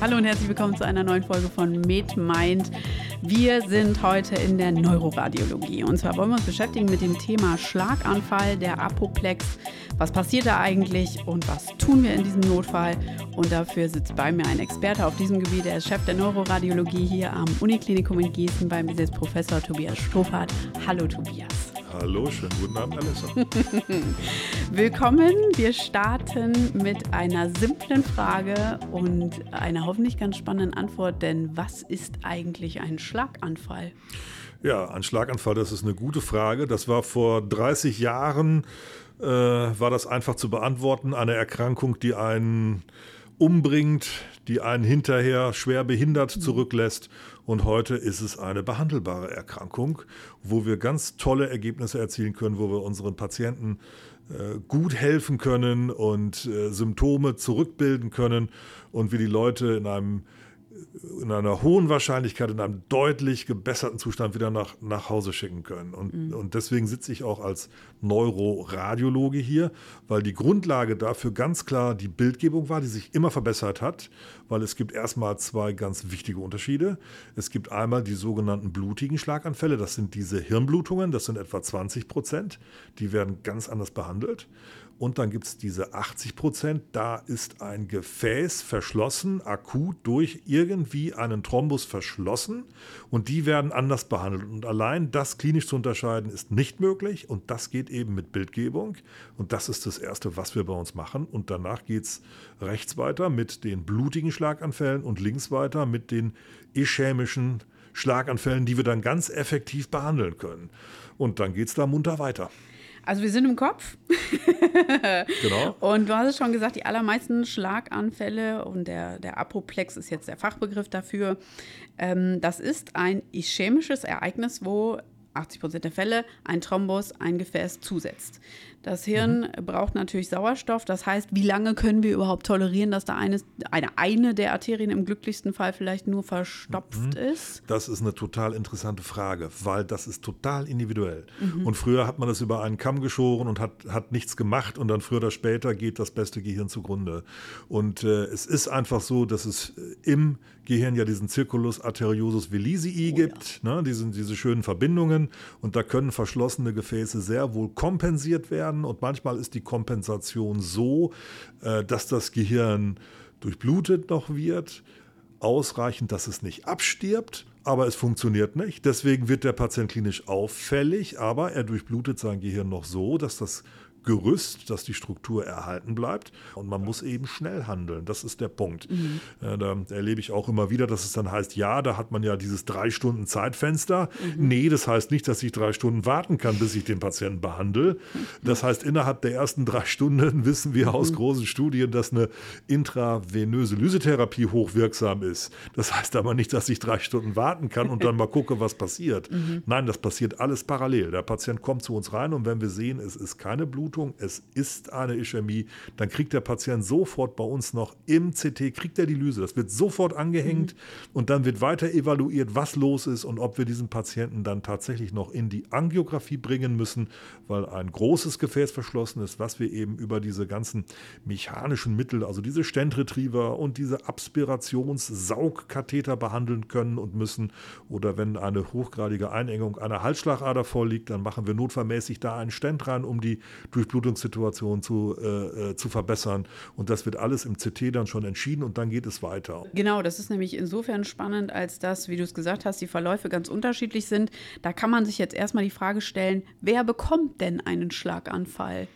Hallo und herzlich willkommen zu einer neuen Folge von MedMind. Wir sind heute in der Neuroradiologie und zwar wollen wir uns beschäftigen mit dem Thema Schlaganfall, der Apoplex. Was passiert da eigentlich und was tun wir in diesem Notfall? Und dafür sitzt bei mir ein Experte auf diesem Gebiet. Er ist Chef der Neuroradiologie hier am Uniklinikum in Gießen beim Bis Professor Tobias Stoffert. Hallo Tobias. Hallo, schönen guten Abend, Alessa. Willkommen. Wir starten mit einer simplen Frage und einer hoffentlich ganz spannenden Antwort. Denn was ist eigentlich ein Schlaganfall? Ja, ein Schlaganfall, das ist eine gute Frage. Das war vor 30 Jahren, äh, war das einfach zu beantworten. Eine Erkrankung, die einen umbringt, die einen hinterher schwer behindert zurücklässt. Und heute ist es eine behandelbare Erkrankung, wo wir ganz tolle Ergebnisse erzielen können, wo wir unseren Patienten äh, gut helfen können und äh, Symptome zurückbilden können und wir die Leute in einem in einer hohen Wahrscheinlichkeit in einem deutlich gebesserten Zustand wieder nach, nach Hause schicken können. Und, mhm. und deswegen sitze ich auch als Neuroradiologe hier, weil die Grundlage dafür ganz klar die Bildgebung war, die sich immer verbessert hat, weil es gibt erstmal zwei ganz wichtige Unterschiede. Es gibt einmal die sogenannten blutigen Schlaganfälle, das sind diese Hirnblutungen, das sind etwa 20 Prozent, die werden ganz anders behandelt. Und dann gibt es diese 80 Prozent, da ist ein Gefäß verschlossen, akut durch irgendwie einen Thrombus verschlossen und die werden anders behandelt. Und allein das klinisch zu unterscheiden ist nicht möglich und das geht eben mit Bildgebung. Und das ist das Erste, was wir bei uns machen. Und danach geht es rechts weiter mit den blutigen Schlaganfällen und links weiter mit den ischämischen Schlaganfällen, die wir dann ganz effektiv behandeln können. Und dann geht es da munter weiter. Also wir sind im Kopf. genau. Und du hast es schon gesagt, die allermeisten Schlaganfälle und der, der Apoplex ist jetzt der Fachbegriff dafür. Ähm, das ist ein ischämisches Ereignis, wo 80 Prozent der Fälle ein Thrombus ein Gefäß zusetzt. Das Hirn mhm. braucht natürlich Sauerstoff. Das heißt, wie lange können wir überhaupt tolerieren, dass da eine, eine, eine der Arterien im glücklichsten Fall vielleicht nur verstopft mhm. ist? Das ist eine total interessante Frage, weil das ist total individuell. Mhm. Und früher hat man das über einen Kamm geschoren und hat, hat nichts gemacht und dann früher oder später geht das beste Gehirn zugrunde. Und äh, es ist einfach so, dass es äh, im Gehirn ja diesen Circulus arteriosus velisii oh, gibt, ja. ne, diese, diese schönen Verbindungen und da können verschlossene Gefäße sehr wohl kompensiert werden werden. Und manchmal ist die Kompensation so, äh, dass das Gehirn durchblutet noch wird, ausreichend, dass es nicht abstirbt, aber es funktioniert nicht. Deswegen wird der Patient klinisch auffällig, aber er durchblutet sein Gehirn noch so, dass das Gerüst, dass die Struktur erhalten bleibt. Und man muss eben schnell handeln. Das ist der Punkt. Mhm. Äh, da erlebe ich auch immer wieder, dass es dann heißt, ja, da hat man ja dieses drei Stunden Zeitfenster. Mhm. Nee, das heißt nicht, dass ich drei Stunden warten kann, bis ich den Patienten behandle. Das heißt, innerhalb der ersten drei Stunden wissen wir aus mhm. großen Studien, dass eine intravenöse Lysetherapie hochwirksam ist. Das heißt aber nicht, dass ich drei Stunden warten kann und dann mal gucke, was passiert. Mhm. Nein, das passiert alles parallel. Der Patient kommt zu uns rein und wenn wir sehen, es ist keine Blut Blutung, es ist eine Ischämie, dann kriegt der Patient sofort bei uns noch im CT, kriegt er die Lyse. Das wird sofort angehängt mhm. und dann wird weiter evaluiert, was los ist und ob wir diesen Patienten dann tatsächlich noch in die Angiografie bringen müssen, weil ein großes Gefäß verschlossen ist, was wir eben über diese ganzen mechanischen Mittel, also diese Stentretriever und diese Aspirationssaugkatheter behandeln können und müssen. Oder wenn eine hochgradige Einengung einer Halsschlagader vorliegt, dann machen wir notfallmäßig da einen Stent rein, um die Durchblutungssituation zu, äh, äh, zu verbessern. Und das wird alles im CT dann schon entschieden und dann geht es weiter. Genau, das ist nämlich insofern spannend, als dass, wie du es gesagt hast, die Verläufe ganz unterschiedlich sind. Da kann man sich jetzt erstmal die Frage stellen, wer bekommt denn einen Schlaganfall?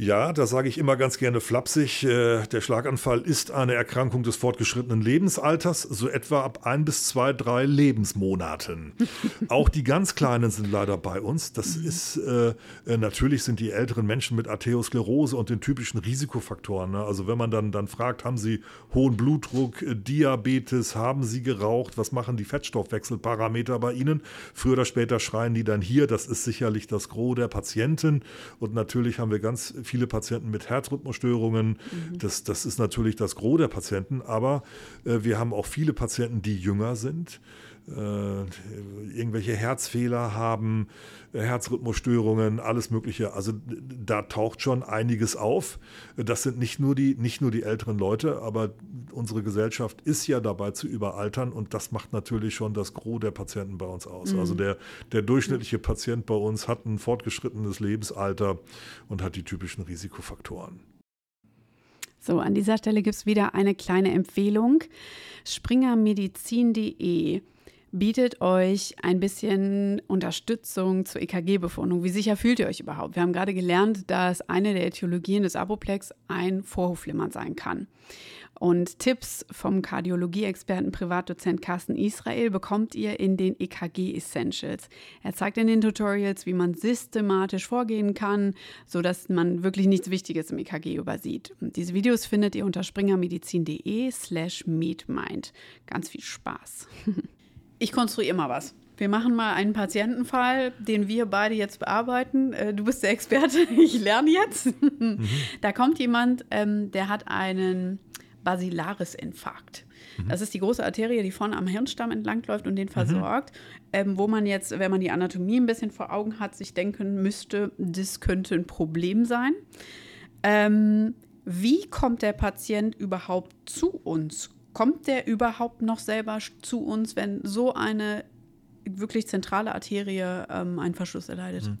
Ja, da sage ich immer ganz gerne flapsig, äh, der Schlaganfall ist eine Erkrankung des fortgeschrittenen Lebensalters, so etwa ab ein bis zwei, drei Lebensmonaten. Auch die ganz Kleinen sind leider bei uns. Das mhm. ist, äh, äh, natürlich sind die älteren Menschen mit Arteriosklerose und den typischen Risikofaktoren. Ne? Also wenn man dann, dann fragt, haben sie hohen Blutdruck, Diabetes, haben sie geraucht, was machen die Fettstoffwechselparameter bei ihnen? Früher oder später schreien die dann hier, das ist sicherlich das Gros der Patienten. Und natürlich haben wir ganz viele Patienten mit Herzrhythmusstörungen. Mhm. Das, das ist natürlich das Gros der Patienten, aber äh, wir haben auch viele Patienten, die jünger sind irgendwelche Herzfehler haben, Herzrhythmusstörungen, alles Mögliche. Also da taucht schon einiges auf. Das sind nicht nur die, nicht nur die älteren Leute, aber unsere Gesellschaft ist ja dabei zu überaltern und das macht natürlich schon das Gros der Patienten bei uns aus. Mhm. Also der, der durchschnittliche Patient bei uns hat ein fortgeschrittenes Lebensalter und hat die typischen Risikofaktoren. So, an dieser Stelle gibt es wieder eine kleine Empfehlung. Springermedizin.de bietet euch ein bisschen Unterstützung zur EKG-Befundung. Wie sicher fühlt ihr euch überhaupt? Wir haben gerade gelernt, dass eine der Äthiologien des Apoplex ein Vorhofflimmern sein kann. Und Tipps vom Kardiologie-Experten Privatdozent Carsten Israel bekommt ihr in den EKG Essentials. Er zeigt in den Tutorials, wie man systematisch vorgehen kann, sodass man wirklich nichts Wichtiges im EKG übersieht. Und diese Videos findet ihr unter springermedizin.de slash meetmind. Ganz viel Spaß. Ich konstruiere immer was. Wir machen mal einen Patientenfall, den wir beide jetzt bearbeiten. Äh, du bist der Experte, ich lerne jetzt. Mhm. Da kommt jemand, ähm, der hat einen Basilarisinfarkt. Mhm. Das ist die große Arterie, die vorne am Hirnstamm entlangläuft und den mhm. versorgt, mhm. ähm, wo man jetzt, wenn man die Anatomie ein bisschen vor Augen hat, sich denken müsste, das könnte ein Problem sein. Ähm, wie kommt der Patient überhaupt zu uns? Kommt der überhaupt noch selber zu uns, wenn so eine wirklich zentrale Arterie ähm, einen Verschluss erleidet? Mhm.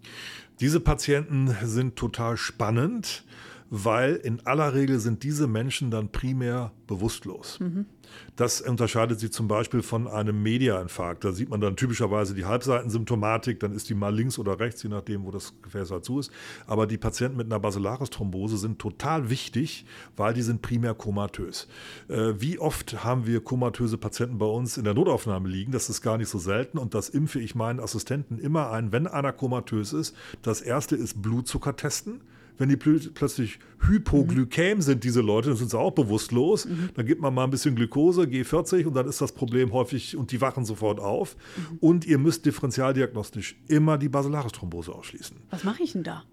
Diese Patienten sind total spannend weil in aller Regel sind diese Menschen dann primär bewusstlos. Mhm. Das unterscheidet sie zum Beispiel von einem Mediainfarkt. Da sieht man dann typischerweise die Halbseitensymptomatik, dann ist die mal links oder rechts, je nachdem, wo das Gefäß halt zu ist. Aber die Patienten mit einer Basilaris-Thrombose sind total wichtig, weil die sind primär komatös. Äh, wie oft haben wir komatöse Patienten bei uns in der Notaufnahme liegen? Das ist gar nicht so selten und das impfe ich meinen Assistenten immer ein, wenn einer komatös ist. Das erste ist Blutzucker testen wenn die plötzlich hypoglykäm mhm. sind, diese Leute, dann sind sie auch bewusstlos. Mhm. Dann gibt man mal ein bisschen Glukose, G40 und dann ist das Problem häufig und die wachen sofort auf. Mhm. Und ihr müsst differentialdiagnostisch immer die Basilarisch-Thrombose ausschließen. Was mache ich denn da?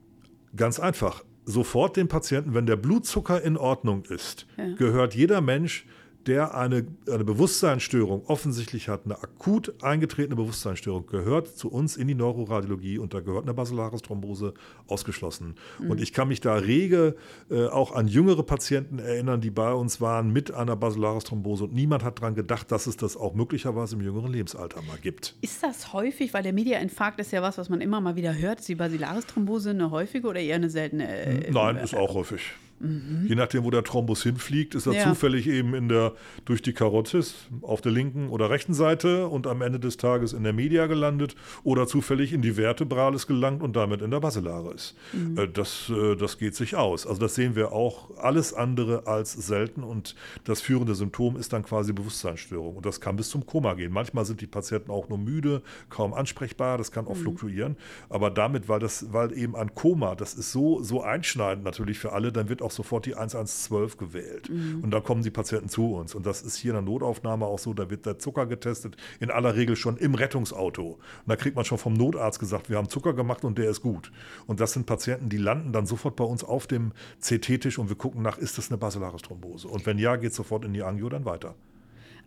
Ganz einfach. Sofort den Patienten, wenn der Blutzucker in Ordnung ist, ja. gehört jeder Mensch der eine, eine Bewusstseinsstörung offensichtlich hat, eine akut eingetretene Bewusstseinsstörung, gehört zu uns in die Neuroradiologie und da gehört eine Basilaris-Thrombose ausgeschlossen. Mhm. Und ich kann mich da rege äh, auch an jüngere Patienten erinnern, die bei uns waren mit einer Basilaris-Thrombose und niemand hat daran gedacht, dass es das auch möglicherweise im jüngeren Lebensalter mal gibt. Ist das häufig, weil der Mediainfarkt ist ja was, was man immer mal wieder hört, ist die Basilaris-Thrombose eine häufige oder eher eine seltene? Äh, Nein, ist auch häufig. Mhm. Je nachdem, wo der Thrombus hinfliegt, ist er ja. zufällig eben in der, durch die Karotis auf der linken oder rechten Seite und am Ende des Tages in der Media gelandet oder zufällig in die Vertebralis gelangt und damit in der Basilaris. Mhm. Äh, das, äh, das geht sich aus. Also das sehen wir auch alles andere als selten und das führende Symptom ist dann quasi Bewusstseinsstörung und das kann bis zum Koma gehen. Manchmal sind die Patienten auch nur müde, kaum ansprechbar, das kann auch mhm. fluktuieren, aber damit, weil das, weil eben ein Koma, das ist so, so einschneidend natürlich für alle, dann wird auch auch sofort die 1112 gewählt. Mhm. Und dann kommen die Patienten zu uns. Und das ist hier in der Notaufnahme auch so, da wird der Zucker getestet, in aller Regel schon im Rettungsauto. Und da kriegt man schon vom Notarzt gesagt, wir haben Zucker gemacht und der ist gut. Und das sind Patienten, die landen dann sofort bei uns auf dem CT-Tisch und wir gucken nach, ist das eine Basilaris-Thrombose? Und wenn ja, geht sofort in die Angio dann weiter.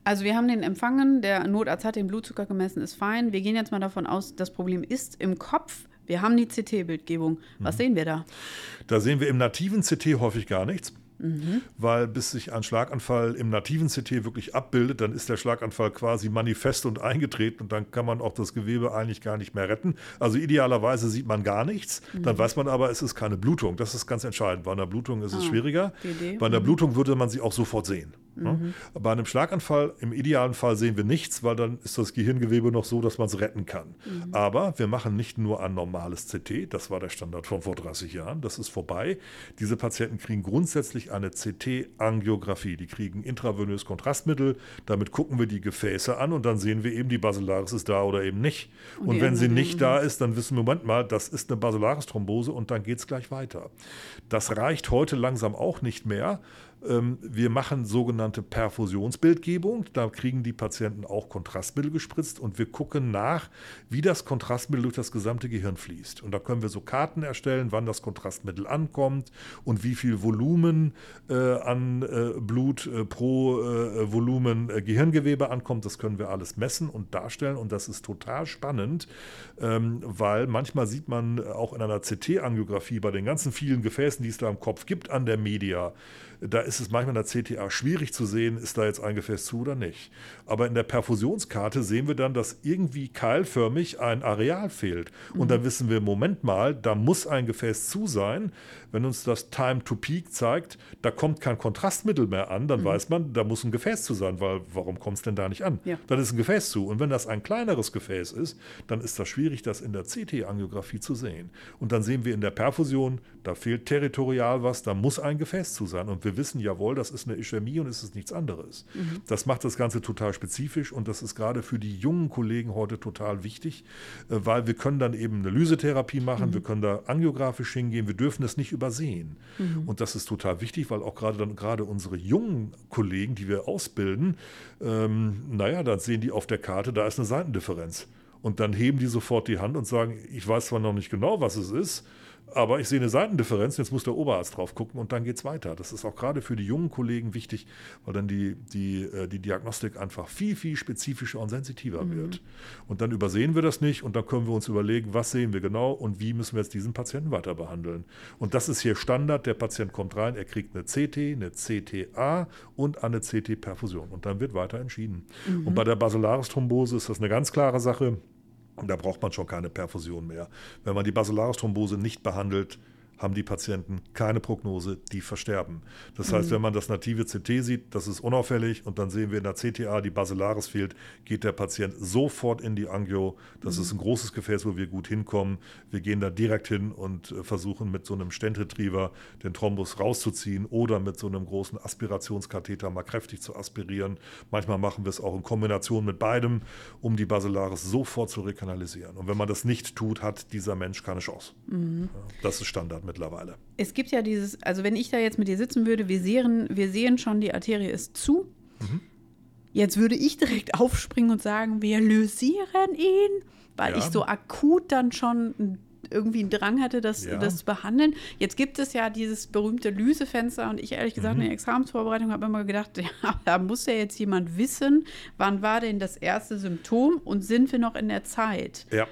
Also wir haben den empfangen, der Notarzt hat den Blutzucker gemessen, ist fein. Wir gehen jetzt mal davon aus, das Problem ist im Kopf. Wir haben die CT-Bildgebung. Was mhm. sehen wir da? Da sehen wir im nativen CT häufig gar nichts. Mhm. Weil bis sich ein Schlaganfall im nativen CT wirklich abbildet, dann ist der Schlaganfall quasi manifest und eingetreten und dann kann man auch das Gewebe eigentlich gar nicht mehr retten. Also idealerweise sieht man gar nichts, mhm. dann weiß man aber, es ist keine Blutung. Das ist ganz entscheidend. Bei einer Blutung ist es ah, schwieriger. Bei einer mhm. Blutung würde man sie auch sofort sehen. Mhm. Bei einem Schlaganfall, im idealen Fall sehen wir nichts, weil dann ist das Gehirngewebe noch so, dass man es retten kann. Mhm. Aber wir machen nicht nur ein normales CT, das war der Standard von vor 30 Jahren, das ist vorbei. Diese Patienten kriegen grundsätzlich eine CT-Angiografie. Die kriegen intravenös Kontrastmittel, damit gucken wir die Gefäße an und dann sehen wir eben, die Basilaris ist da oder eben nicht. Und, und wenn sie nicht da ist, dann wissen wir, Moment mal, das ist eine Basilaris-Thrombose und dann geht es gleich weiter. Das reicht heute langsam auch nicht mehr wir machen sogenannte Perfusionsbildgebung. Da kriegen die Patienten auch Kontrastmittel gespritzt und wir gucken nach, wie das Kontrastmittel durch das gesamte Gehirn fließt. Und da können wir so Karten erstellen, wann das Kontrastmittel ankommt und wie viel Volumen äh, an äh, Blut äh, pro äh, Volumen äh, Gehirngewebe ankommt. Das können wir alles messen und darstellen und das ist total spannend, ähm, weil manchmal sieht man auch in einer CT-Angiografie bei den ganzen vielen Gefäßen, die es da im Kopf gibt, an der Media, da ist es manchmal in der CTA schwierig zu sehen, ist da jetzt ein Gefäß zu oder nicht. Aber in der Perfusionskarte sehen wir dann, dass irgendwie keilförmig ein Areal fehlt. Und mhm. dann wissen wir, Moment mal, da muss ein Gefäß zu sein. Wenn uns das Time to Peak zeigt, da kommt kein Kontrastmittel mehr an, dann mhm. weiß man, da muss ein Gefäß zu sein, weil warum kommt es denn da nicht an? Ja. Dann ist ein Gefäß zu. Und wenn das ein kleineres Gefäß ist, dann ist das schwierig, das in der CT-Angiografie zu sehen. Und dann sehen wir in der Perfusion, da fehlt territorial was, da muss ein Gefäß zu sein. Und wir wissen, jawohl, das ist eine Ischämie und es ist nichts anderes. Mhm. Das macht das Ganze total spezifisch und das ist gerade für die jungen Kollegen heute total wichtig, äh, weil wir können dann eben eine Lysetherapie machen, mhm. wir können da angiografisch hingehen, wir dürfen es nicht übersehen. Mhm. Und das ist total wichtig, weil auch gerade dann gerade unsere jungen Kollegen, die wir ausbilden, ähm, naja, dann sehen die auf der Karte, da ist eine Seitendifferenz. Und dann heben die sofort die Hand und sagen, ich weiß zwar noch nicht genau, was es ist, aber ich sehe eine Seitendifferenz, jetzt muss der Oberarzt drauf gucken und dann geht es weiter. Das ist auch gerade für die jungen Kollegen wichtig, weil dann die, die, äh, die Diagnostik einfach viel, viel spezifischer und sensitiver mhm. wird. Und dann übersehen wir das nicht und dann können wir uns überlegen, was sehen wir genau und wie müssen wir jetzt diesen Patienten weiter behandeln. Und das ist hier Standard. Der Patient kommt rein, er kriegt eine CT, eine CTA und eine CT-Perfusion. Und dann wird weiter entschieden. Mhm. Und bei der Basilaris-Thrombose ist das eine ganz klare Sache. Da braucht man schon keine Perfusion mehr. Wenn man die Basilaris-Thrombose nicht behandelt, haben die Patienten keine Prognose, die versterben. Das heißt, mhm. wenn man das native CT sieht, das ist unauffällig und dann sehen wir in der CTA, die Basilaris fehlt, geht der Patient sofort in die Angio. Das mhm. ist ein großes Gefäß, wo wir gut hinkommen. Wir gehen da direkt hin und äh, versuchen mit so einem Stentretriever den Thrombus rauszuziehen oder mit so einem großen Aspirationskatheter mal kräftig zu aspirieren. Manchmal machen wir es auch in Kombination mit beidem, um die Basilaris sofort zu rekanalisieren. Und wenn man das nicht tut, hat dieser Mensch keine Chance. Mhm. Das ist Standard mittlerweile. Es gibt ja dieses, also wenn ich da jetzt mit dir sitzen würde, wir sehen, wir sehen schon, die Arterie ist zu. Mhm. Jetzt würde ich direkt aufspringen und sagen, wir lösieren ihn, weil ja. ich so akut dann schon irgendwie einen Drang hatte, das, ja. das zu behandeln. Jetzt gibt es ja dieses berühmte Lysefenster und ich ehrlich gesagt mhm. in der Examensvorbereitung habe immer gedacht, ja, da muss ja jetzt jemand wissen, wann war denn das erste Symptom und sind wir noch in der Zeit? Ja.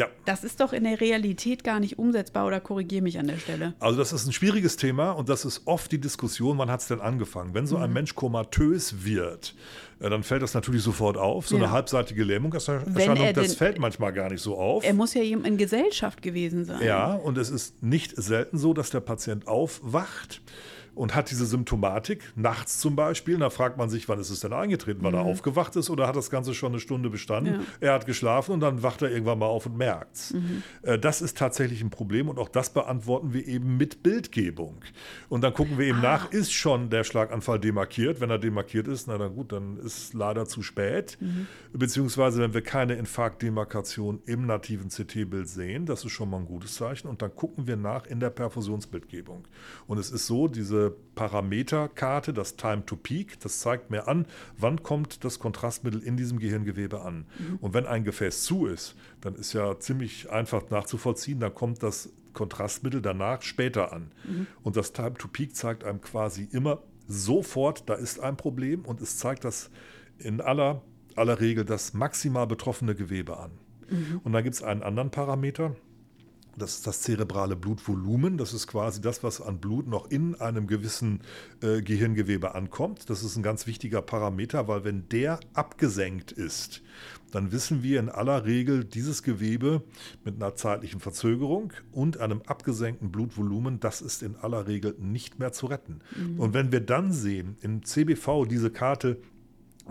Ja. Das ist doch in der Realität gar nicht umsetzbar oder korrigiere mich an der Stelle. Also das ist ein schwieriges Thema und das ist oft die Diskussion, wann hat es denn angefangen? Wenn so ein mhm. Mensch komatös wird, äh, dann fällt das natürlich sofort auf. So ja. eine halbseitige Lähmungserscheinung, das fällt manchmal gar nicht so auf. Er muss ja eben in Gesellschaft gewesen sein. Ja, und es ist nicht selten so, dass der Patient aufwacht und hat diese Symptomatik, nachts zum Beispiel. da fragt man sich, wann ist es denn eingetreten? Weil mhm. er aufgewacht ist oder hat das Ganze schon eine Stunde bestanden? Ja. Er hat geschlafen und dann wacht er irgendwann mal auf und merkt es. Mhm. Äh, das ist tatsächlich ein Problem und auch das beantworten wir eben mit Bildgebung. Und dann gucken wir eben ah. nach, ist schon der Schlaganfall demarkiert? Wenn er demarkiert ist, na dann gut, dann ist es leider zu spät. Mhm. Beziehungsweise, wenn wir keine Infarktdemarkation im nativen CT-Bild sehen, das ist schon mal ein gutes Zeichen. Und dann gucken wir nach in der Perfusionsbildgebung. Und es ist so, diese Parameterkarte, das Time to Peak, das zeigt mir an, wann kommt das Kontrastmittel in diesem Gehirngewebe an. Mhm. Und wenn ein Gefäß zu ist, dann ist ja ziemlich einfach nachzuvollziehen, dann kommt das Kontrastmittel danach später an. Mhm. Und das Time to Peak zeigt einem quasi immer sofort, da ist ein Problem und es zeigt das in aller, aller Regel das maximal betroffene Gewebe an. Mhm. Und dann gibt es einen anderen Parameter, das ist das zerebrale Blutvolumen. Das ist quasi das, was an Blut noch in einem gewissen äh, Gehirngewebe ankommt. Das ist ein ganz wichtiger Parameter, weil wenn der abgesenkt ist, dann wissen wir in aller Regel, dieses Gewebe mit einer zeitlichen Verzögerung und einem abgesenkten Blutvolumen, das ist in aller Regel nicht mehr zu retten. Mhm. Und wenn wir dann sehen, im CBV diese Karte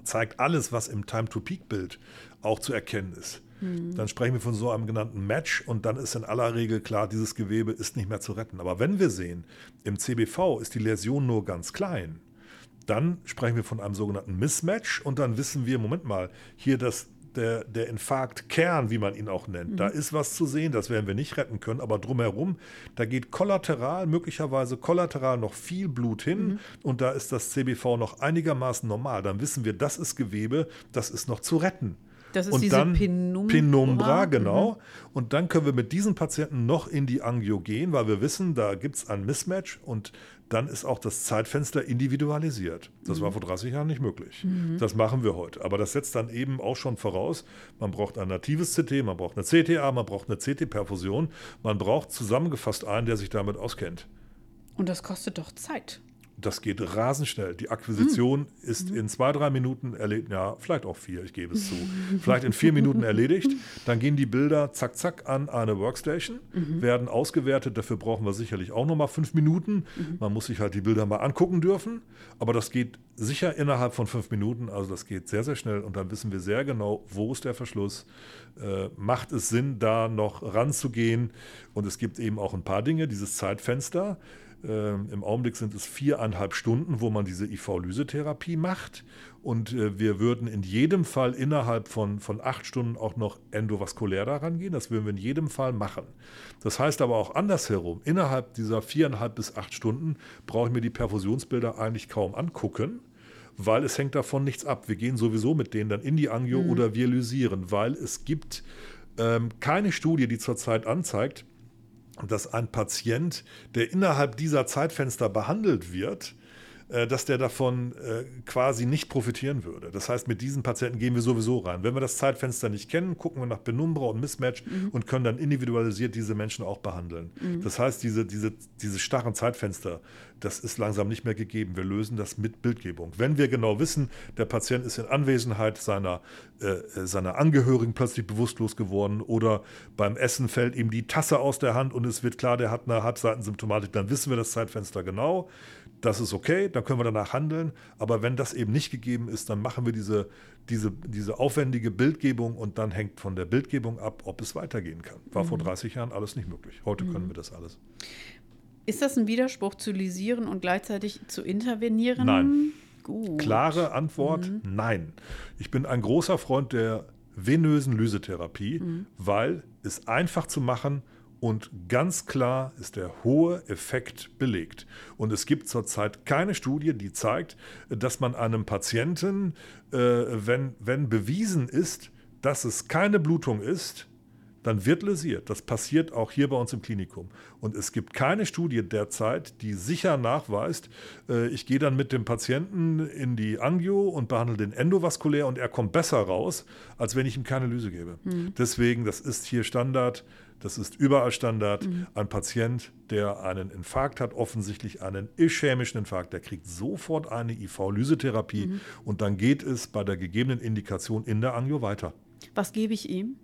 zeigt alles, was im Time-to-Peak-Bild auch zu erkennen ist hm. Dann sprechen wir von so einem genannten Match und dann ist in aller Regel klar, dieses Gewebe ist nicht mehr zu retten. Aber wenn wir sehen, im CBV ist die Läsion nur ganz klein, dann sprechen wir von einem sogenannten Mismatch und dann wissen wir, Moment mal, hier das der, der Infarktkern, wie man ihn auch nennt. Mhm. Da ist was zu sehen, das werden wir nicht retten können, aber drumherum, da geht kollateral, möglicherweise kollateral noch viel Blut hin mhm. und da ist das CBV noch einigermaßen normal. Dann wissen wir, das ist Gewebe, das ist noch zu retten. Das ist und diese dann Penumbra. Penumbra, genau. Mhm. Und dann können wir mit diesen Patienten noch in die Angio gehen, weil wir wissen, da gibt es ein Mismatch und dann ist auch das Zeitfenster individualisiert. Das mhm. war vor 30 Jahren nicht möglich. Mhm. Das machen wir heute. Aber das setzt dann eben auch schon voraus, man braucht ein natives CT, man braucht eine CTA, man braucht eine CT-Perfusion, man braucht zusammengefasst einen, der sich damit auskennt. Und das kostet doch Zeit das geht rasend schnell. Die Akquisition mhm. ist in zwei, drei Minuten erledigt, ja, vielleicht auch vier, ich gebe es zu. vielleicht in vier Minuten erledigt. Dann gehen die Bilder zack, zack an eine Workstation, mhm. werden ausgewertet. Dafür brauchen wir sicherlich auch nochmal fünf Minuten. Mhm. Man muss sich halt die Bilder mal angucken dürfen. Aber das geht sicher innerhalb von fünf Minuten. Also das geht sehr, sehr schnell. Und dann wissen wir sehr genau, wo ist der Verschluss. Äh, macht es Sinn, da noch ranzugehen? Und es gibt eben auch ein paar Dinge, dieses Zeitfenster. Ähm, Im Augenblick sind es viereinhalb Stunden, wo man diese IV-Lysetherapie macht. Und äh, wir würden in jedem Fall innerhalb von, von acht Stunden auch noch endovaskulär daran gehen. Das würden wir in jedem Fall machen. Das heißt aber auch andersherum, innerhalb dieser viereinhalb bis acht Stunden brauche ich mir die Perfusionsbilder eigentlich kaum angucken weil es hängt davon nichts ab. Wir gehen sowieso mit denen dann in die Angio mhm. oder wir lysieren, weil es gibt ähm, keine Studie, die zurzeit anzeigt, dass ein Patient, der innerhalb dieser Zeitfenster behandelt wird, dass der davon äh, quasi nicht profitieren würde. Das heißt, mit diesen Patienten gehen wir sowieso rein. Wenn wir das Zeitfenster nicht kennen, gucken wir nach Penumbra und Mismatch mhm. und können dann individualisiert diese Menschen auch behandeln. Mhm. Das heißt, diese, diese, diese starren Zeitfenster, das ist langsam nicht mehr gegeben. Wir lösen das mit Bildgebung. Wenn wir genau wissen, der Patient ist in Anwesenheit seiner, äh, seiner Angehörigen plötzlich bewusstlos geworden oder beim Essen fällt ihm die Tasse aus der Hand und es wird klar, der hat eine Hartseitensymptomatik, dann wissen wir das Zeitfenster genau das ist okay, dann können wir danach handeln. Aber wenn das eben nicht gegeben ist, dann machen wir diese, diese, diese aufwendige Bildgebung und dann hängt von der Bildgebung ab, ob es weitergehen kann. War mhm. vor 30 Jahren alles nicht möglich. Heute mhm. können wir das alles. Ist das ein Widerspruch zu lisieren und gleichzeitig zu intervenieren? Nein. Gut. Klare Antwort: mhm. Nein. Ich bin ein großer Freund der venösen Lysetherapie, mhm. weil es einfach zu machen und ganz klar ist der hohe Effekt belegt. Und es gibt zurzeit keine Studie, die zeigt, dass man einem Patienten, äh, wenn, wenn bewiesen ist, dass es keine Blutung ist, dann wird lesiert. Das passiert auch hier bei uns im Klinikum. Und es gibt keine Studie derzeit, die sicher nachweist, äh, ich gehe dann mit dem Patienten in die Angio und behandle den endovaskulär und er kommt besser raus, als wenn ich ihm keine Lyse gebe. Mhm. Deswegen, das ist hier Standard. Das ist überall Standard. Mhm. Ein Patient, der einen Infarkt hat, offensichtlich einen ischämischen Infarkt, der kriegt sofort eine IV-Lysetherapie mhm. und dann geht es bei der gegebenen Indikation in der Angio weiter. Was gebe ich ihm?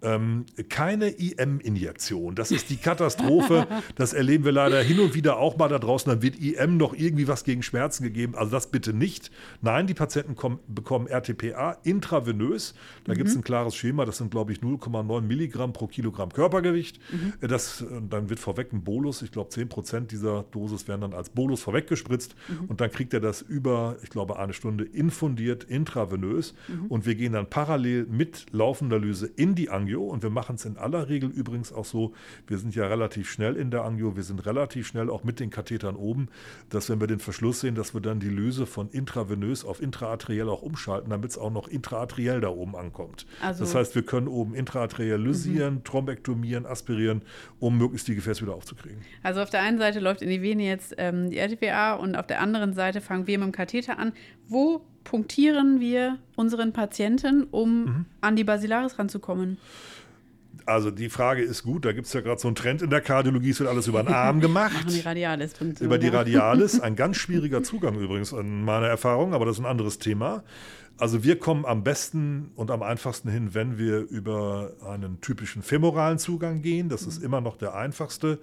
Ähm, keine IM-Injektion. Das ist die Katastrophe. das erleben wir leider hin und wieder auch mal da draußen. Dann wird IM noch irgendwie was gegen Schmerzen gegeben. Also das bitte nicht. Nein, die Patienten kommen, bekommen RTPA intravenös. Da mhm. gibt es ein klares Schema. Das sind, glaube ich, 0,9 Milligramm pro Kilogramm Körpergewicht. Mhm. Das, dann wird vorweg ein Bolus. Ich glaube, 10 Prozent dieser Dosis werden dann als Bolus vorweggespritzt. Mhm. Und dann kriegt er das über, ich glaube, eine Stunde infundiert intravenös. Mhm. Und wir gehen dann parallel mit laufender Lyse in die Angst Angio und wir machen es in aller Regel übrigens auch so, wir sind ja relativ schnell in der Angio, wir sind relativ schnell auch mit den Kathetern oben, dass wenn wir den Verschluss sehen, dass wir dann die Lyse von intravenös auf intraarteriell auch umschalten, damit es auch noch intraarteriell da oben ankommt. Also das heißt, wir können oben intraarteriell lysieren, mhm. thrombektomieren, aspirieren, um möglichst die Gefäße wieder aufzukriegen. Also auf der einen Seite läuft in die Vene jetzt ähm, die RTPA und auf der anderen Seite fangen wir mit dem Katheter an. Wo punktieren wir unseren Patienten, um mhm. an die Basilaris ranzukommen? Also die Frage ist gut, da gibt es ja gerade so einen Trend in der Kardiologie, es wird alles über den Arm gemacht. Machen die Radialis über die Radialis, ein ganz schwieriger Zugang übrigens in meiner Erfahrung, aber das ist ein anderes Thema. Also wir kommen am besten und am einfachsten hin, wenn wir über einen typischen femoralen Zugang gehen. Das ist immer noch der einfachste.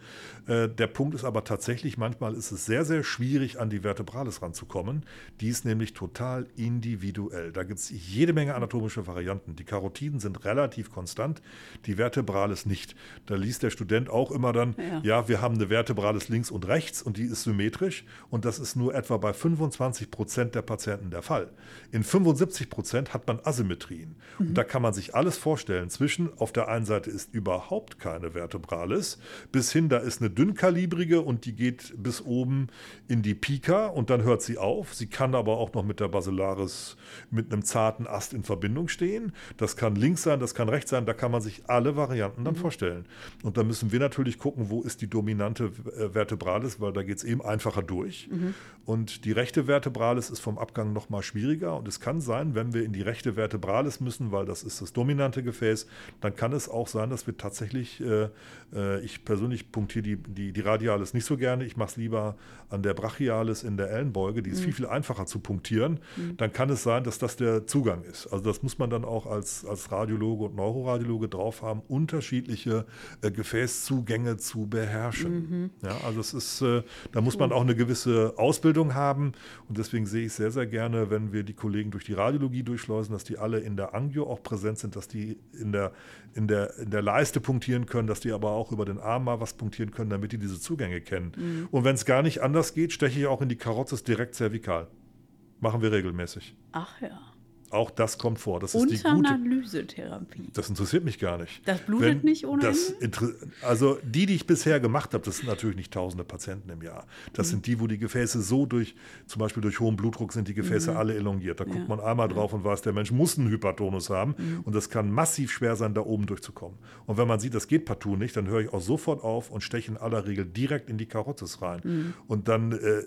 Äh, der Punkt ist aber tatsächlich, manchmal ist es sehr, sehr schwierig, an die Vertebralis ranzukommen. Die ist nämlich total individuell. Da gibt es jede Menge anatomische Varianten. Die Karotiden sind relativ konstant, die Vertebralis nicht. Da liest der Student auch immer dann, ja, ja wir haben eine Vertebralis links und rechts und die ist symmetrisch und das ist nur etwa bei 25 Prozent der Patienten der Fall. In 75 70 Prozent hat man Asymmetrien. Mhm. Und da kann man sich alles vorstellen. Zwischen, auf der einen Seite ist überhaupt keine Vertebralis, bis hin, da ist eine dünnkalibrige und die geht bis oben in die Pika und dann hört sie auf. Sie kann aber auch noch mit der Basilaris mit einem zarten Ast in Verbindung stehen. Das kann links sein, das kann rechts sein, da kann man sich alle Varianten dann mhm. vorstellen. Und da müssen wir natürlich gucken, wo ist die dominante äh, Vertebralis, weil da geht es eben einfacher durch. Mhm. Und die rechte Vertebralis ist vom Abgang noch mal schwieriger. Und es kann sein, wenn wir in die rechte Vertebralis müssen, weil das ist das dominante Gefäß, dann kann es auch sein, dass wir tatsächlich, äh, äh, ich persönlich punktiere die, die, die Radialis nicht so gerne. Ich mache es lieber an der Brachialis in der Ellenbeuge. Die ist mhm. viel, viel einfacher zu punktieren. Mhm. Dann kann es sein, dass das der Zugang ist. Also das muss man dann auch als, als Radiologe und Neuroradiologe drauf haben, unterschiedliche äh, Gefäßzugänge zu beherrschen. Mhm. Ja, also es ist, äh, da muss man auch eine gewisse Ausbildung haben. Und deswegen sehe ich sehr, sehr gerne, wenn wir die Kollegen durch die Radiologie durchschleusen, dass die alle in der Angio auch präsent sind, dass die in der, in der, in der Leiste punktieren können, dass die aber auch über den Arm mal was punktieren können, damit die diese Zugänge kennen. Mhm. Und wenn es gar nicht anders geht, steche ich auch in die Karottes direkt zervikal. Machen wir regelmäßig. Ach ja. Auch das kommt vor. Das ist die gute, Analysetherapie. Das interessiert mich gar nicht. Das blutet Wenn nicht ohne das Also die, die ich bisher gemacht habe, das sind natürlich nicht tausende Patienten im Jahr. Das mhm. sind die, wo die Gefäße so durch, zum Beispiel durch hohen Blutdruck sind die Gefäße mhm. alle elongiert. Da ja. guckt man einmal drauf und weiß, der Mensch muss einen Hypertonus haben. Mhm. Und das kann massiv schwer sein, da oben durchzukommen. Und wenn man sieht, das geht partout nicht, dann höre ich auch sofort auf und steche in aller Regel direkt in die Karottes rein. Mhm. Und dann, äh,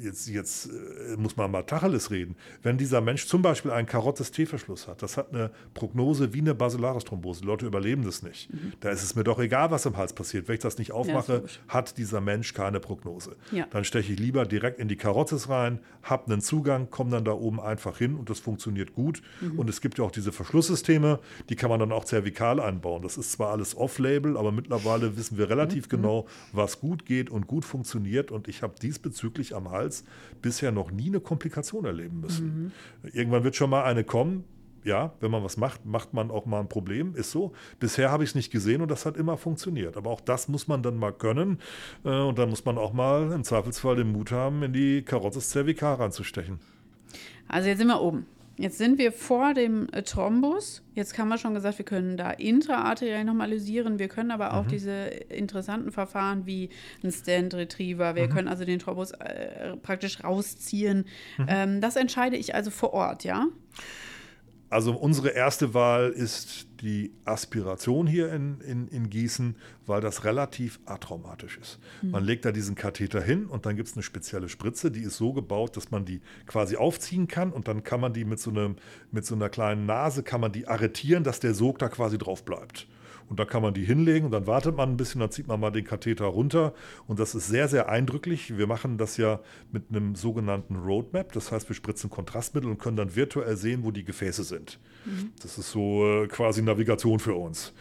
jetzt, jetzt äh, muss man mal Tacheles reden. Wenn dieser Mensch zum Beispiel einen Karottes Karottes T-Verschluss hat, das hat eine Prognose wie eine Basilaris-Thrombose. Die Leute überleben das nicht. Mhm. Da ist es mir doch egal, was im Hals passiert. Wenn ich das nicht aufmache, ja, hat dieser Mensch keine Prognose. Ja. Dann steche ich lieber direkt in die Karottes rein, habe einen Zugang, komme dann da oben einfach hin und das funktioniert gut. Mhm. Und es gibt ja auch diese Verschlusssysteme, die kann man dann auch zervikal einbauen. Das ist zwar alles off-label, aber mittlerweile wissen wir relativ mhm. genau, was gut geht und gut funktioniert. Und ich habe diesbezüglich am Hals bisher noch nie eine Komplikation erleben müssen. Mhm. Irgendwann wird schon mal eine kommen. Ja, wenn man was macht, macht man auch mal ein Problem, ist so. Bisher habe ich es nicht gesehen und das hat immer funktioniert. Aber auch das muss man dann mal können. Äh, und dann muss man auch mal im Zweifelsfall den Mut haben, in die Karottes cervicara reinzustechen. Also jetzt sind wir oben. Jetzt sind wir vor dem äh, Thrombus. Jetzt haben wir schon gesagt, wir können da intraarteriell normalisieren. Wir können aber auch mhm. diese interessanten Verfahren wie ein Stand Retriever. Wir mhm. können also den Thrombus äh, praktisch rausziehen. Mhm. Ähm, das entscheide ich also vor Ort, ja? Also unsere erste Wahl ist die Aspiration hier in, in, in Gießen, weil das relativ atraumatisch ist. Mhm. Man legt da diesen Katheter hin und dann gibt es eine spezielle Spritze, die ist so gebaut, dass man die quasi aufziehen kann und dann kann man die mit so, einem, mit so einer kleinen Nase, kann man die arretieren, dass der Sog da quasi drauf bleibt. Und da kann man die hinlegen und dann wartet man ein bisschen, dann zieht man mal den Katheter runter. Und das ist sehr, sehr eindrücklich. Wir machen das ja mit einem sogenannten Roadmap. Das heißt, wir spritzen Kontrastmittel und können dann virtuell sehen, wo die Gefäße sind. Mhm. Das ist so äh, quasi Navigation für uns.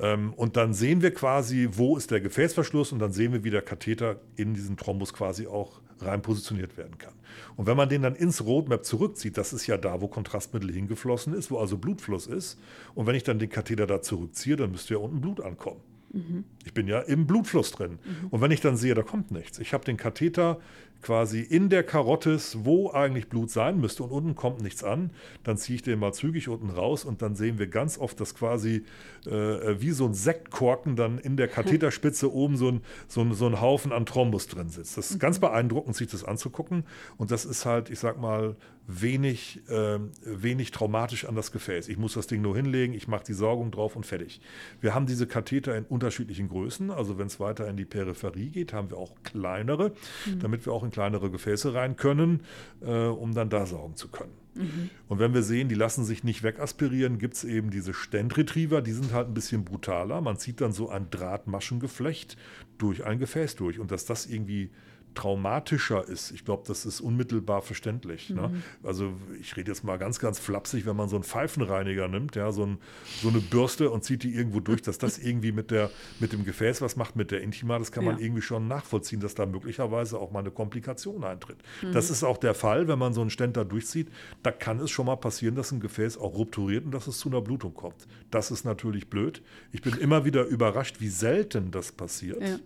Ähm, und dann sehen wir quasi, wo ist der Gefäßverschluss und dann sehen wir, wie der Katheter in diesen Thrombus quasi auch rein positioniert werden kann. Und wenn man den dann ins Roadmap zurückzieht, das ist ja da, wo Kontrastmittel hingeflossen ist, wo also Blutfluss ist. Und wenn ich dann den Katheter da zurückziehe, dann müsste ja unten Blut ankommen. Mhm. Ich bin ja im Blutfluss drin. Mhm. Und wenn ich dann sehe, da kommt nichts. Ich habe den Katheter quasi in der Karottis, wo eigentlich Blut sein müsste und unten kommt nichts an, dann ziehe ich den mal zügig unten raus und dann sehen wir ganz oft, dass quasi äh, wie so ein Sektkorken dann in der Katheterspitze oben so ein, so, ein, so ein Haufen an Thrombus drin sitzt. Das ist ganz mhm. beeindruckend, sich das anzugucken und das ist halt, ich sag mal, wenig, äh, wenig traumatisch an das Gefäß. Ich muss das Ding nur hinlegen, ich mache die Sorgung drauf und fertig. Wir haben diese Katheter in unterschiedlichen Größen, also wenn es weiter in die Peripherie geht, haben wir auch kleinere, mhm. damit wir auch in in kleinere Gefäße rein können, äh, um dann da saugen zu können. Mhm. Und wenn wir sehen, die lassen sich nicht wegaspirieren, gibt es eben diese Stand-Retriever, die sind halt ein bisschen brutaler. Man zieht dann so ein Drahtmaschengeflecht durch ein Gefäß durch. Und dass das irgendwie traumatischer ist. Ich glaube, das ist unmittelbar verständlich. Ne? Mhm. Ne? Also ich rede jetzt mal ganz, ganz flapsig, wenn man so einen Pfeifenreiniger nimmt, ja, so, ein, so, eine Bürste und zieht die irgendwo durch, dass das irgendwie mit, der, mit dem Gefäß was macht, mit der Intima, das kann man ja. irgendwie schon nachvollziehen, dass da möglicherweise auch mal eine Komplikation eintritt. Mhm. Das ist auch der Fall, wenn man so einen Ständer durchzieht, da kann es schon mal passieren, dass ein Gefäß auch rupturiert und dass es zu einer Blutung kommt. Das ist natürlich blöd. Ich bin immer wieder überrascht, wie selten das passiert. Ja.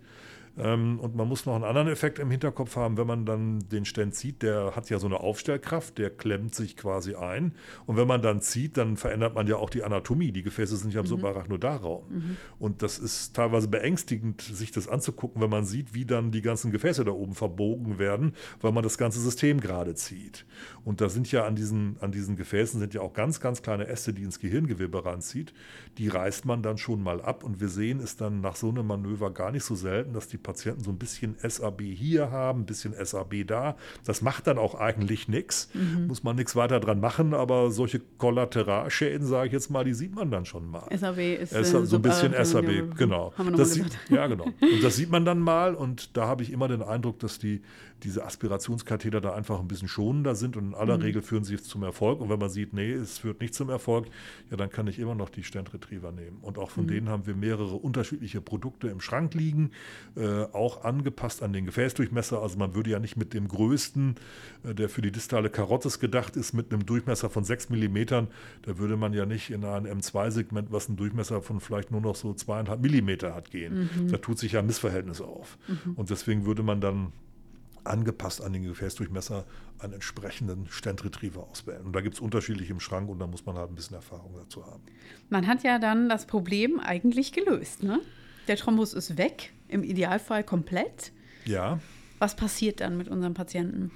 Ähm, und man muss noch einen anderen Effekt im Hinterkopf haben, wenn man dann den Stent zieht, der hat ja so eine Aufstellkraft, der klemmt sich quasi ein. Und wenn man dann zieht, dann verändert man ja auch die Anatomie. Die Gefäße sind ja im mhm. Subarachnodarraum. Mhm. Und das ist teilweise beängstigend, sich das anzugucken, wenn man sieht, wie dann die ganzen Gefäße da oben verbogen werden, weil man das ganze System gerade zieht. Und da sind ja an diesen, an diesen Gefäßen sind ja auch ganz, ganz kleine Äste, die ins Gehirngewebe ranzieht. Die reißt man dann schon mal ab. Und wir sehen es dann nach so einem Manöver gar nicht so selten, dass die Patienten so ein bisschen SAB hier haben, ein bisschen SAB da. Das macht dann auch eigentlich nichts. Mhm. Muss man nichts weiter dran machen, aber solche Kollateralschäden, sage ich jetzt mal, die sieht man dann schon mal. SAB ist äh, so ein bisschen SAB, genau. Haben wir das sieht, ja, genau. Und das sieht man dann mal und da habe ich immer den Eindruck, dass die diese Aspirationskatheter da einfach ein bisschen schonender sind und in aller mhm. Regel führen sie zum Erfolg. Und wenn man sieht, nee, es führt nicht zum Erfolg, ja, dann kann ich immer noch die Stent Retriever nehmen. Und auch von mhm. denen haben wir mehrere unterschiedliche Produkte im Schrank liegen, äh, auch angepasst an den Gefäßdurchmesser. Also man würde ja nicht mit dem größten, äh, der für die distale Karottes gedacht ist, mit einem Durchmesser von 6 mm, da würde man ja nicht in ein M2-Segment, was einen Durchmesser von vielleicht nur noch so zweieinhalb Millimeter hat, gehen. Mhm. Da tut sich ja ein Missverhältnis auf. Mhm. Und deswegen würde man dann angepasst an den Gefäßdurchmesser einen entsprechenden Stenretriever auswählen. Und da gibt es unterschiedliche im Schrank und da muss man halt ein bisschen Erfahrung dazu haben. Man hat ja dann das Problem eigentlich gelöst. Ne? Der Thrombus ist weg, im Idealfall komplett. Ja. Was passiert dann mit unserem Patienten?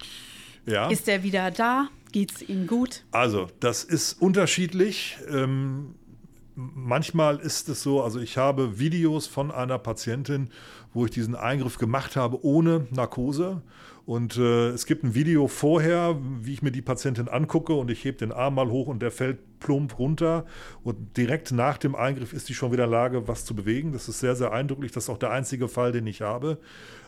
Ja. Ist er wieder da? Geht es ihm gut? Also, das ist unterschiedlich. Ähm, manchmal ist es so, also ich habe Videos von einer Patientin, wo ich diesen Eingriff gemacht habe ohne Narkose. Und äh, es gibt ein Video vorher, wie ich mir die Patientin angucke und ich hebe den Arm mal hoch und der fällt plump runter. Und direkt nach dem Eingriff ist sie schon wieder in der Lage, was zu bewegen. Das ist sehr, sehr eindrücklich. Das ist auch der einzige Fall, den ich habe.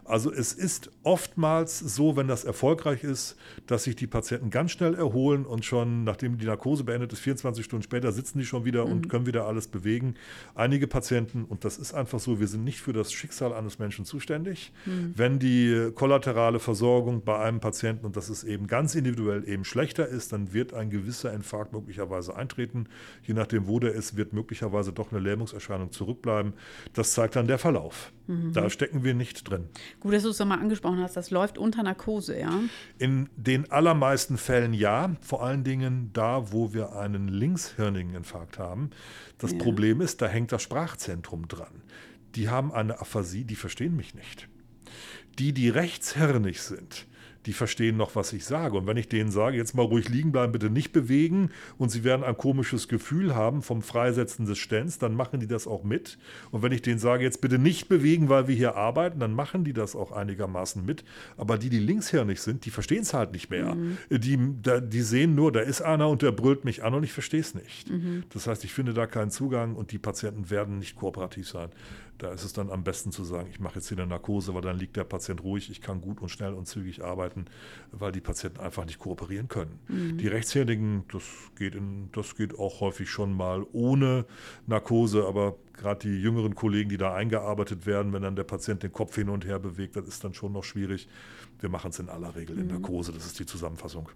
Also es ist oftmals so, wenn das erfolgreich ist, dass sich die Patienten ganz schnell erholen und schon, nachdem die Narkose beendet ist, 24 Stunden später sitzen die schon wieder mhm. und können wieder alles bewegen. Einige Patienten, und das ist einfach so, wir sind nicht für das Schicksal eines Menschen zuständig. Mhm. Wenn die kollaterale Versorgung bei einem Patienten, und das ist eben ganz individuell, eben schlechter ist, dann wird ein gewisser Infarkt möglicherweise eintreten. Je nachdem, wo der ist, wird möglicherweise doch eine Lähmungserscheinung zurückbleiben. Das zeigt dann der Verlauf. Mhm. Da stecken wir nicht drin. Gut, dass du es nochmal angesprochen hast, das läuft unter Narkose, ja? In den allermeisten Fällen ja, vor allen Dingen da, wo wir einen linkshirnigen Infarkt haben. Das ja. Problem ist, da hängt das Sprachzentrum dran. Die haben eine Aphasie, die verstehen mich nicht. Die, die rechtshirnig sind, die verstehen noch, was ich sage. Und wenn ich denen sage, jetzt mal ruhig liegen bleiben, bitte nicht bewegen und sie werden ein komisches Gefühl haben vom Freisetzen des Stents, dann machen die das auch mit. Und wenn ich denen sage, jetzt bitte nicht bewegen, weil wir hier arbeiten, dann machen die das auch einigermaßen mit. Aber die, die linkshirnig sind, die verstehen es halt nicht mehr. Mhm. Die, die sehen nur, da ist einer und der brüllt mich an und ich verstehe es nicht. Mhm. Das heißt, ich finde da keinen Zugang und die Patienten werden nicht kooperativ sein. Da ist es dann am besten zu sagen, ich mache jetzt hier eine Narkose, weil dann liegt der Patient ruhig, ich kann gut und schnell und zügig arbeiten, weil die Patienten einfach nicht kooperieren können. Mhm. Die Rechtshändigen, das geht, in, das geht auch häufig schon mal ohne Narkose, aber gerade die jüngeren Kollegen, die da eingearbeitet werden, wenn dann der Patient den Kopf hin und her bewegt, das ist dann schon noch schwierig. Wir machen es in aller Regel in mhm. Narkose, das ist die Zusammenfassung.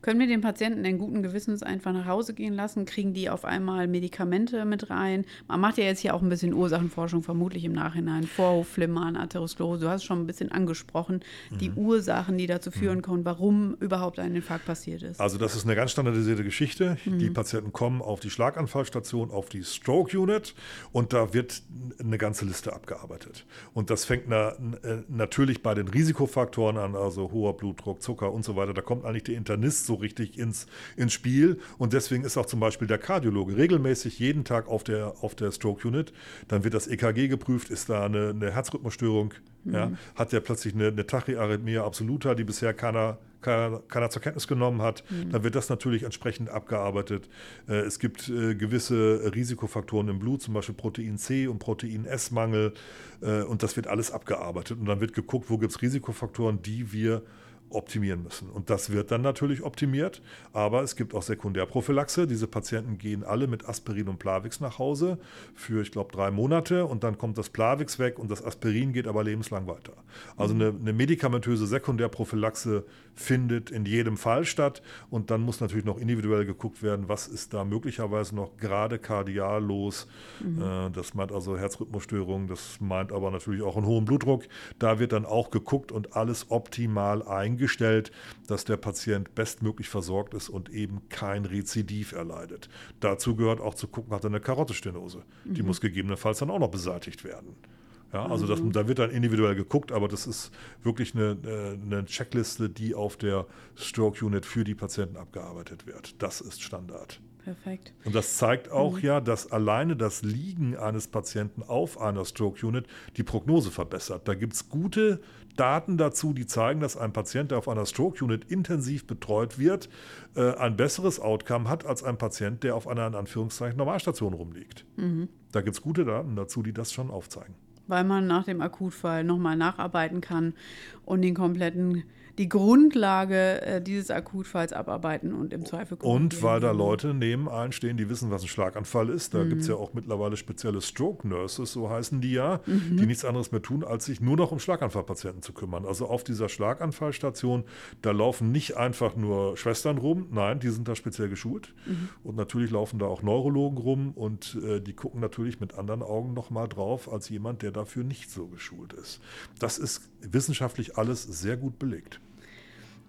Können wir den Patienten den guten Gewissens einfach nach Hause gehen lassen? Kriegen die auf einmal Medikamente mit rein? Man macht ja jetzt hier auch ein bisschen Ursachenforschung, vermutlich im Nachhinein. Vorhofflimmern, Atherosklerose, du hast schon ein bisschen angesprochen, mhm. die Ursachen, die dazu führen mhm. können, warum überhaupt ein Infarkt passiert ist. Also das ist eine ganz standardisierte Geschichte. Mhm. Die Patienten kommen auf die Schlaganfallstation, auf die Stroke Unit und da wird eine ganze Liste abgearbeitet. Und das fängt na, äh, natürlich bei den Risikofaktoren an, also hoher Blutdruck, Zucker und so weiter. Da kommt eigentlich der Internist so richtig ins, ins Spiel. Und deswegen ist auch zum Beispiel der Kardiologe regelmäßig jeden Tag auf der, auf der Stroke Unit. Dann wird das EKG geprüft, ist da eine, eine Herzrhythmusstörung, mhm. ja, hat der plötzlich eine, eine Tachyarrhythmia absoluta, die bisher keiner keiner, keiner zur Kenntnis genommen hat, mhm. dann wird das natürlich entsprechend abgearbeitet. Äh, es gibt äh, gewisse Risikofaktoren im Blut, zum Beispiel Protein C und Protein S-Mangel, äh, und das wird alles abgearbeitet. Und dann wird geguckt, wo gibt es Risikofaktoren, die wir optimieren müssen. Und das wird dann natürlich optimiert, aber es gibt auch Sekundärprophylaxe. Diese Patienten gehen alle mit Aspirin und Plavix nach Hause für, ich glaube, drei Monate und dann kommt das Plavix weg und das Aspirin geht aber lebenslang weiter. Also eine, eine medikamentöse Sekundärprophylaxe findet in jedem Fall statt und dann muss natürlich noch individuell geguckt werden, was ist da möglicherweise noch gerade kardial los. Mhm. Äh, das meint also Herzrhythmusstörungen, das meint aber natürlich auch einen hohen Blutdruck. Da wird dann auch geguckt und alles optimal eingestellt, dass der Patient bestmöglich versorgt ist und eben kein Rezidiv erleidet. Dazu gehört auch zu gucken, hat er eine Karottestenose. Mhm. Die muss gegebenenfalls dann auch noch beseitigt werden. Ja, also das, mhm. da wird dann individuell geguckt, aber das ist wirklich eine, äh, eine Checkliste, die auf der Stroke Unit für die Patienten abgearbeitet wird. Das ist Standard. Perfekt. Und das zeigt auch mhm. ja, dass alleine das Liegen eines Patienten auf einer Stroke Unit die Prognose verbessert. Da gibt es gute Daten dazu, die zeigen, dass ein Patient, der auf einer Stroke Unit intensiv betreut wird, äh, ein besseres Outcome hat als ein Patient, der auf einer in Anführungszeichen Normalstation rumliegt. Mhm. Da gibt es gute Daten dazu, die das schon aufzeigen weil man nach dem Akutfall nochmal nacharbeiten kann und den kompletten die Grundlage äh, dieses Akutfalls abarbeiten und im Zweifel Und weil da Leute neben allen stehen, die wissen, was ein Schlaganfall ist. Da mhm. gibt es ja auch mittlerweile spezielle Stroke Nurses, so heißen die ja, mhm. die nichts anderes mehr tun, als sich nur noch um Schlaganfallpatienten zu kümmern. Also auf dieser Schlaganfallstation, da laufen nicht einfach nur Schwestern rum, nein, die sind da speziell geschult. Mhm. Und natürlich laufen da auch Neurologen rum und äh, die gucken natürlich mit anderen Augen nochmal drauf, als jemand, der dafür nicht so geschult ist. Das ist wissenschaftlich alles sehr gut belegt.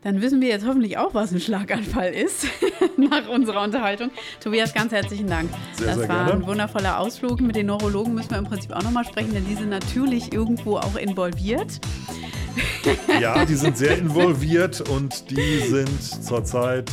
Dann wissen wir jetzt hoffentlich auch, was ein Schlaganfall ist, nach unserer Unterhaltung. Tobias, ganz herzlichen Dank. Sehr, das sehr war gerne. ein wundervoller Ausflug. Mit den Neurologen müssen wir im Prinzip auch nochmal sprechen, denn die sind natürlich irgendwo auch involviert. Ja, die sind sehr involviert und die sind zurzeit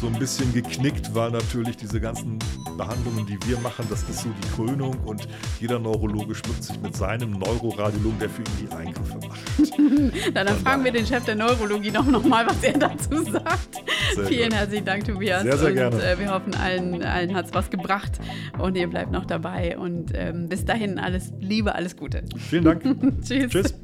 so ein bisschen geknickt, weil natürlich diese ganzen Behandlungen, die wir machen, das ist so die Krönung und jeder Neurologe schmückt sich mit seinem Neuroradiologen, der für ihn die Eingriffe macht. Dann, dann fragen wir den Chef der Neurologie noch, noch mal, was er dazu sagt. Sehr Vielen gut. herzlichen Dank, Tobias. Sehr, sehr und, gerne. Äh, wir hoffen, allen, allen hat es was gebracht und ihr bleibt noch dabei. Und ähm, bis dahin alles Liebe, alles Gute. Vielen Dank. Tschüss. Tschüss.